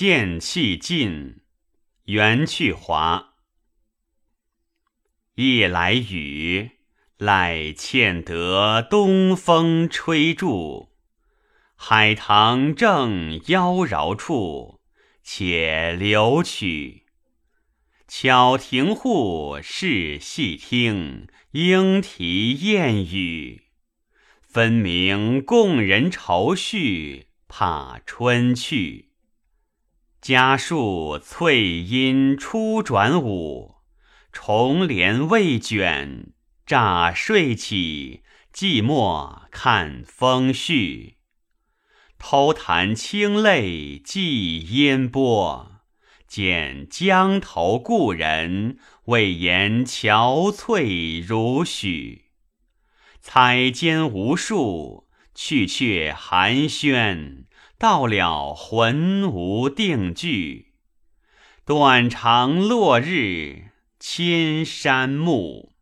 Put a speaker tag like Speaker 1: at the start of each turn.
Speaker 1: 剑气尽，缘去华。夜来雨，赖欠得东风吹住。海棠正妖娆处，且留取。巧停户，是细听，莺啼燕语，分明共人愁绪，怕春去。家树翠阴初转午，重帘未卷，乍睡起，寂寞看风絮。偷弹清泪寄烟波，见江头故人，未言憔悴如许。彩笺无数，去却寒暄，到了魂无定据。短长落日千山暮。